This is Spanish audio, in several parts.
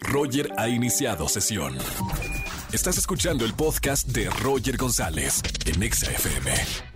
Roger ha iniciado sesión. Estás escuchando el podcast de Roger González en Exa FM.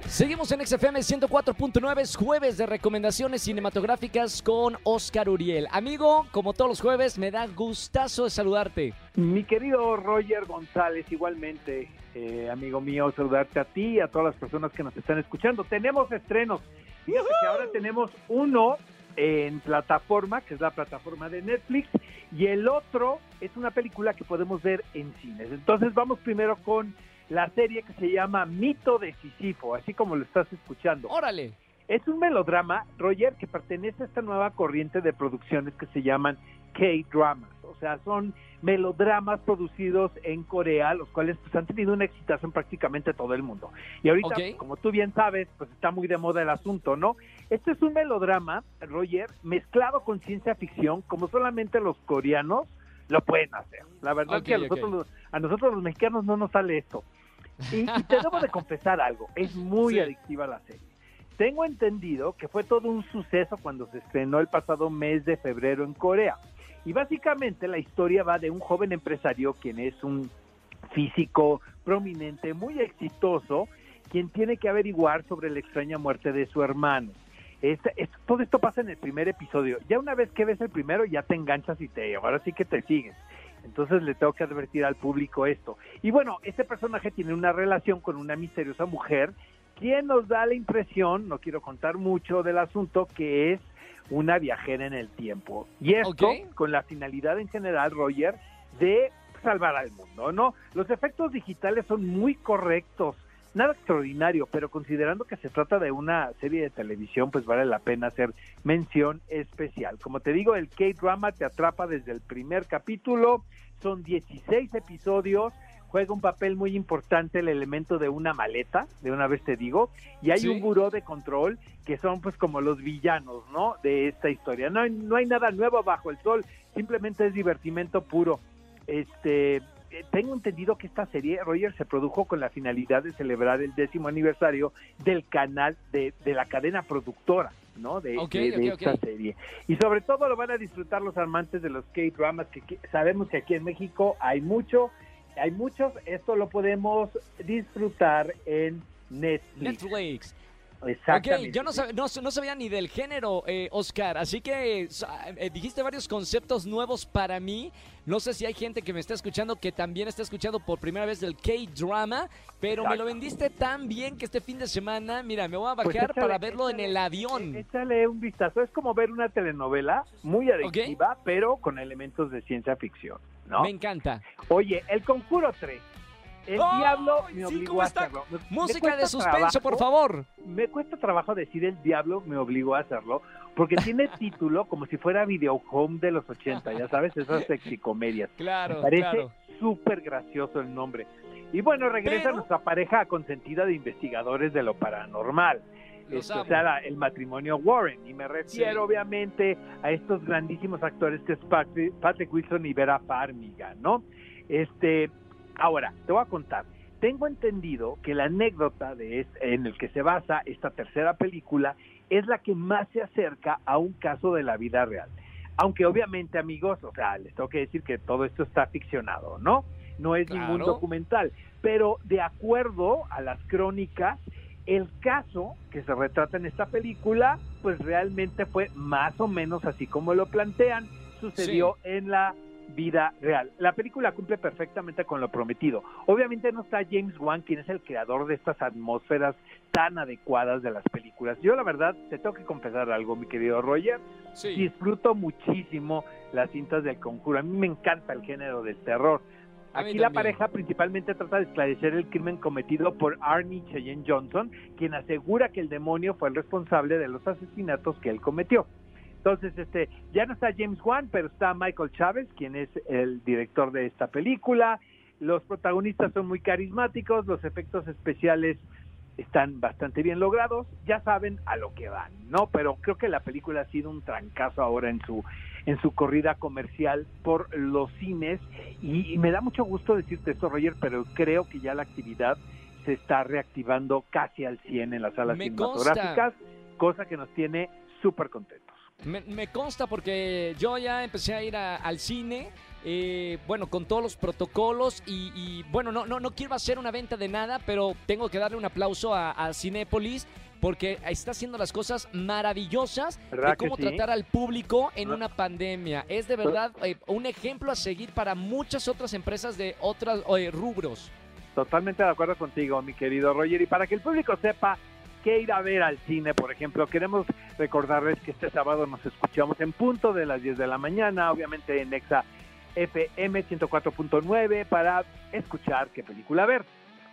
Seguimos en XFM 104.9, es jueves de recomendaciones cinematográficas con Oscar Uriel. Amigo, como todos los jueves, me da gustazo de saludarte. Mi querido Roger González, igualmente, eh, amigo mío, saludarte a ti y a todas las personas que nos están escuchando. Tenemos estrenos. Fíjate que ahora tenemos uno en plataforma, que es la plataforma de Netflix, y el otro es una película que podemos ver en cines. Entonces vamos primero con la serie que se llama Mito de Sísifo, así como lo estás escuchando. Órale. Es un melodrama, Roger, que pertenece a esta nueva corriente de producciones que se llaman K-dramas. O sea, son melodramas producidos en Corea, los cuales pues, han tenido un exitazo en prácticamente todo el mundo. Y ahorita, Ok. como tú bien sabes, pues está muy de moda el asunto, ¿no? Este es un melodrama, Roger, mezclado con ciencia ficción, como solamente los coreanos lo pueden hacer. La verdad Ok, que a nosotros, los- a nosotros los mexicanos no nos sale esto. Y, y te debo de confesar algo, es muy Sí. adictiva la serie. Tengo entendido que fue todo un suceso cuando se estrenó el pasado mes de febrero en Corea. Y básicamente la historia va de un joven empresario quien es un físico prominente, muy exitoso, quien tiene que averiguar sobre la extraña muerte de su hermano. Es- todo esto pasa en el primer episodio. Ya una vez que ves el primero ya te enganchas y te ahora sí que te sigues. Entonces le tengo que advertir al público esto. Y bueno, este personaje tiene una relación con una misteriosa mujer, quien nos da la impresión, no quiero contar mucho del asunto, que es una viajera en el tiempo. Y esto con la finalidad en general, Roger, de salvar al mundo, ¿no? Los efectos digitales son muy correctos, nada extraordinario, pero considerando que se trata de una serie de televisión, pues vale la pena hacer mención especial. Como te digo, el K-drama te atrapa desde el primer capítulo, son 16 episodios, juega un papel muy importante el elemento de una maleta, de una vez te digo, y hay Sí. un buró de control que son pues como los villanos, ¿no? De esta historia. No hay, no hay nada nuevo bajo el sol, simplemente es divertimento puro. Este, eh, tengo entendido que esta serie, Roger, se produjo con la finalidad de celebrar el décimo aniversario del canal de, de la cadena productora, ¿no? De, esta serie. Y sobre todo lo van a disfrutar los amantes de los K-dramas, que, que sabemos que aquí en México hay mucho, hay muchos. Esto lo podemos disfrutar en Netflix. Netflix. Exactamente. Ok, yo no, sab- no, no sabía ni del género, eh, Oscar, así que eh, dijiste varios conceptos nuevos para mí. No sé si hay gente que me está escuchando que también está escuchando por primera vez del K-drama, pero me lo vendiste tan bien que este fin de semana, mira, me voy a Pues bajar échale, para verlo en el avión. eh, Échale un vistazo. Es como ver una telenovela muy adictiva, pero con elementos de ciencia ficción, ¿no? Me encanta. Oye, El Conjuro 3. El ¡Ay, diablo sí, me obligó a está! hacerlo. Me- Música de suspenso, por favor. Me cuesta trabajo decir el diablo me obligó a hacerlo, porque tiene título como si fuera Video Home de los 80, ya sabes, esas sexicomedias. Claro, Me parece claro. súper gracioso el nombre. Y bueno, regresa Pero- nuestra pareja consentida de investigadores de lo paranormal. Los Este, el matrimonio Warren. Y me refiero, Sí. obviamente, a estos grandísimos actores que es Patrick, Patrick Wilson y Vera Farmiga, ¿no? Este, ahora, te voy a contar. Tengo entendido que la anécdota de es- en el que se basa esta tercera película es la que más se acerca a un caso de la vida real. Aunque obviamente, amigos, o sea, les tengo que decir que todo esto está ficcionado, ¿no? No es ningún documental. Pero de acuerdo a las crónicas, el caso que se retrata en esta película, pues realmente fue más o menos así como lo plantean, sucedió en la vida real. La película cumple perfectamente con lo prometido. Obviamente no está James Wan, quien es el creador de estas atmósferas tan adecuadas de las películas. Yo la verdad te tengo que confesar algo, mi querido Roger. Sí. Disfruto muchísimo las cintas del conjuro. A mí me encanta el género del terror. Aquí la pareja principalmente trata de esclarecer el crimen cometido por Arnie Cheyenne Johnson, quien asegura que el demonio fue el responsable de los asesinatos que él cometió. Entonces, este, ya no está James Wan, pero está Michael Chávez, quien es el director de esta película. Los protagonistas son muy carismáticos, los efectos especiales están bastante bien logrados, ya saben a lo que van, ¿no? Pero creo que la película ha sido un trancazo ahora en su en su corrida comercial por los cines y, y me da mucho gusto decirte esto, Roger, pero creo que ya la actividad se está reactivando casi al 100 en las salas Me cinematográficas, cosa que nos tiene súper contentos. Me, me consta porque yo ya empecé a ir a- al cine eh, bueno, con todos los protocolos y, y, bueno, no, no, no quiero hacer una venta de nada, pero tengo que darle un aplauso a, a Cinépolis porque está haciendo las cosas maravillosas de cómo tratar al público en una pandemia. Es de verdad eh, un ejemplo a seguir para muchas otras empresas de otros eh, rubros. Totalmente de acuerdo contigo, mi querido Roger. Y para que el público sepa qué ir a ver al cine, por ejemplo, queremos recordarles que este sábado nos escuchamos en punto de las 10 de la mañana, obviamente en Exa FM 104.9 para escuchar qué película ver.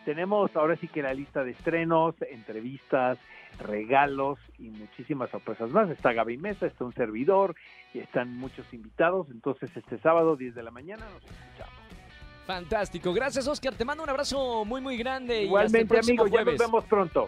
Tenemos ahora sí que la lista de estrenos, entrevistas, regalos y muchísimas sorpresas más. Está Gaby Mesa, está un servidor y están muchos invitados. Entonces este sábado 10 de la mañana nos escuchamos. Fantástico. Gracias, Oscar. Te mando un abrazo muy, muy grande. Igualmente, y amigo, ya nos vemos pronto.